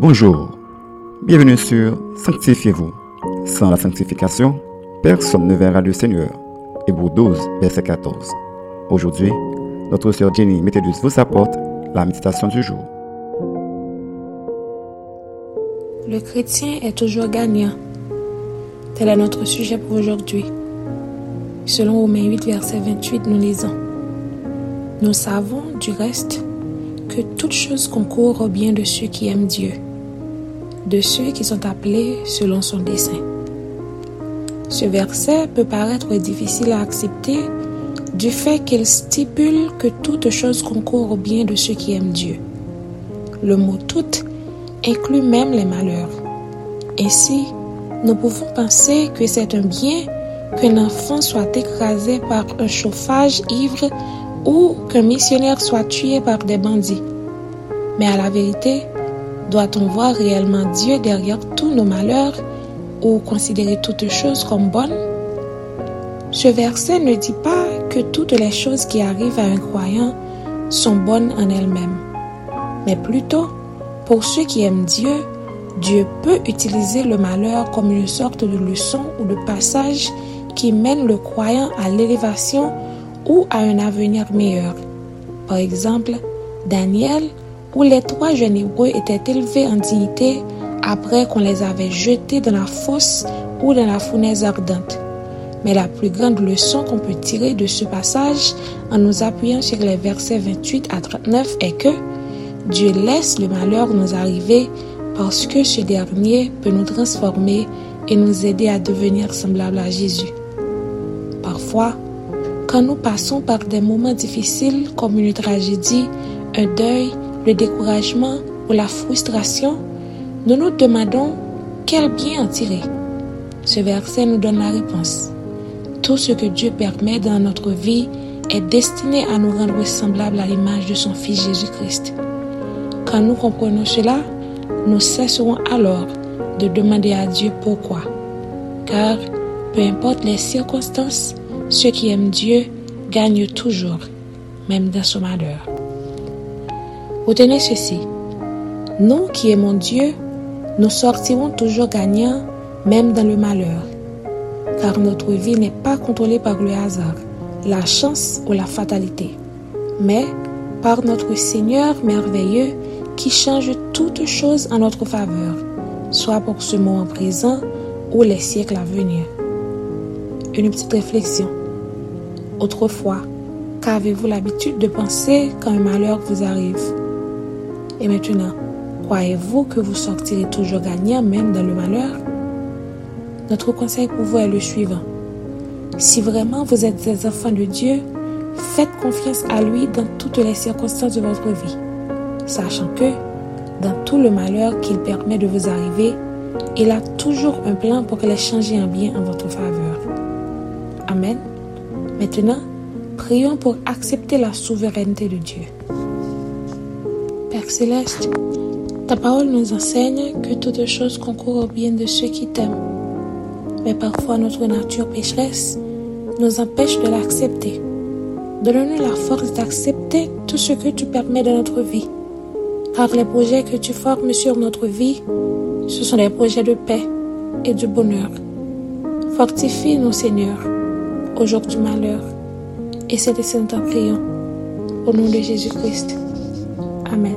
Bonjour, bienvenue sur Sanctifiez-vous. Sans la sanctification, personne ne verra le Seigneur. Hébreu 12, verset 14. Aujourd'hui, notre sœur Jenny Métellus vous apporte la méditation du jour. Le chrétien est toujours gagnant. Tel est notre sujet pour aujourd'hui. Selon Romains 8, verset 28, nous lisons. Nous savons, du reste, que toute chose concourt au bien de ceux qui aiment Dieu, de ceux qui sont appelés selon son dessein. Ce verset peut paraître difficile à accepter du fait qu'il stipule que toute chose concourt au bien de ceux qui aiment Dieu. Le mot toute inclut même les malheurs. Ainsi, nous pouvons penser que c'est un bien qu'un enfant soit écrasé par un chauffage ivre ou qu'un missionnaire soit tué par des bandits. Mais à la vérité, doit-on voir réellement Dieu derrière tous nos malheurs ou considérer toutes choses comme bonnes? Ce verset ne dit pas que toutes les choses qui arrivent à un croyant sont bonnes en elles-mêmes, mais plutôt, pour ceux qui aiment Dieu, Dieu peut utiliser le malheur comme une sorte de leçon ou de passage qui mène le croyant à l'élévation ou à un avenir meilleur. Par exemple, Daniel, où les trois jeunes hébreux étaient élevés en dignité après qu'on les avait jetés dans la fosse ou dans la fournaise ardente. Mais la plus grande leçon qu'on peut tirer de ce passage en nous appuyant sur les versets 28 à 39 est que Dieu laisse le malheur nous arriver parce que ce dernier peut nous transformer et nous aider à devenir semblables à Jésus. Parfois, quand nous passons par des moments difficiles comme une tragédie, un deuil, le découragement ou la frustration, nous nous demandons quel bien en tirer. Ce verset nous donne la réponse. Tout ce que Dieu permet dans notre vie est destiné à nous rendre semblables à l'image de son Fils Jésus-Christ. Quand nous comprenons cela, nous cesserons alors de demander à Dieu pourquoi. Car, peu importe les circonstances, ceux qui aiment Dieu gagnent toujours, même dans son malheur. Retenez ceci. Nous qui aimons Dieu, nous sortirons toujours gagnants, même dans le malheur. Car notre vie n'est pas contrôlée par le hasard, la chance ou la fatalité, mais par notre Seigneur merveilleux qui change toutes choses en notre faveur, soit pour ce moment présent ou les siècles à venir. Une petite réflexion. Autrefois, qu'avez-vous l'habitude de penser quand un malheur vous arrive? Et maintenant, croyez-vous que vous sortirez toujours gagnant même dans le malheur? Notre conseil pour vous est le suivant. Si vraiment vous êtes des enfants de Dieu, faites confiance à lui dans toutes les circonstances de votre vie, sachant que, dans tout le malheur qu'il permet de vous arriver, il a toujours un plan pour les changer en bien en votre faveur. Amen. Maintenant, prions pour accepter la souveraineté de Dieu. Père céleste, ta parole nous enseigne que toutes choses concourent au bien de ceux qui t'aiment. Mais parfois notre nature pécheresse nous empêche de l'accepter. Donne-nous la force d'accepter tout ce que tu permets dans notre vie. Car les projets que tu formes sur notre vie, ce sont des projets de paix et de bonheur. Fortifie-nous, Seigneur, au jour du malheur. Et c'est en prions. Au nom de Jésus-Christ. Amen.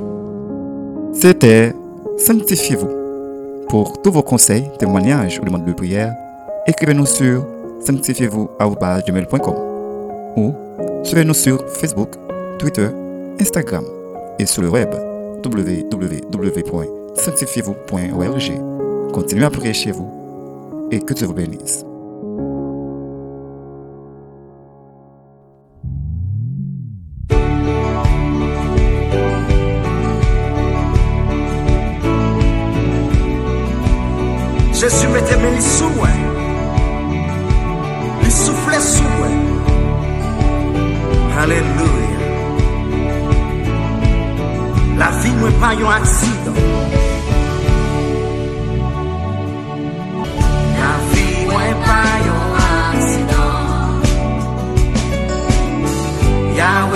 C'était Sanctifiez-vous. Pour tous vos conseils, témoignages ou demandes de prière, écrivez-nous sur sanctifiez-vous.com ou suivez-nous sur Facebook, Twitter, Instagram et sur le web www.sanctifiez-vous.org. Continuez à prier chez vous et que Dieu vous bénisse. Jésus mettait mes sous, il soufflait sous, Alléluia. La vie n'est pas un accident. La vie n'est pas un accident. Yahweh moi.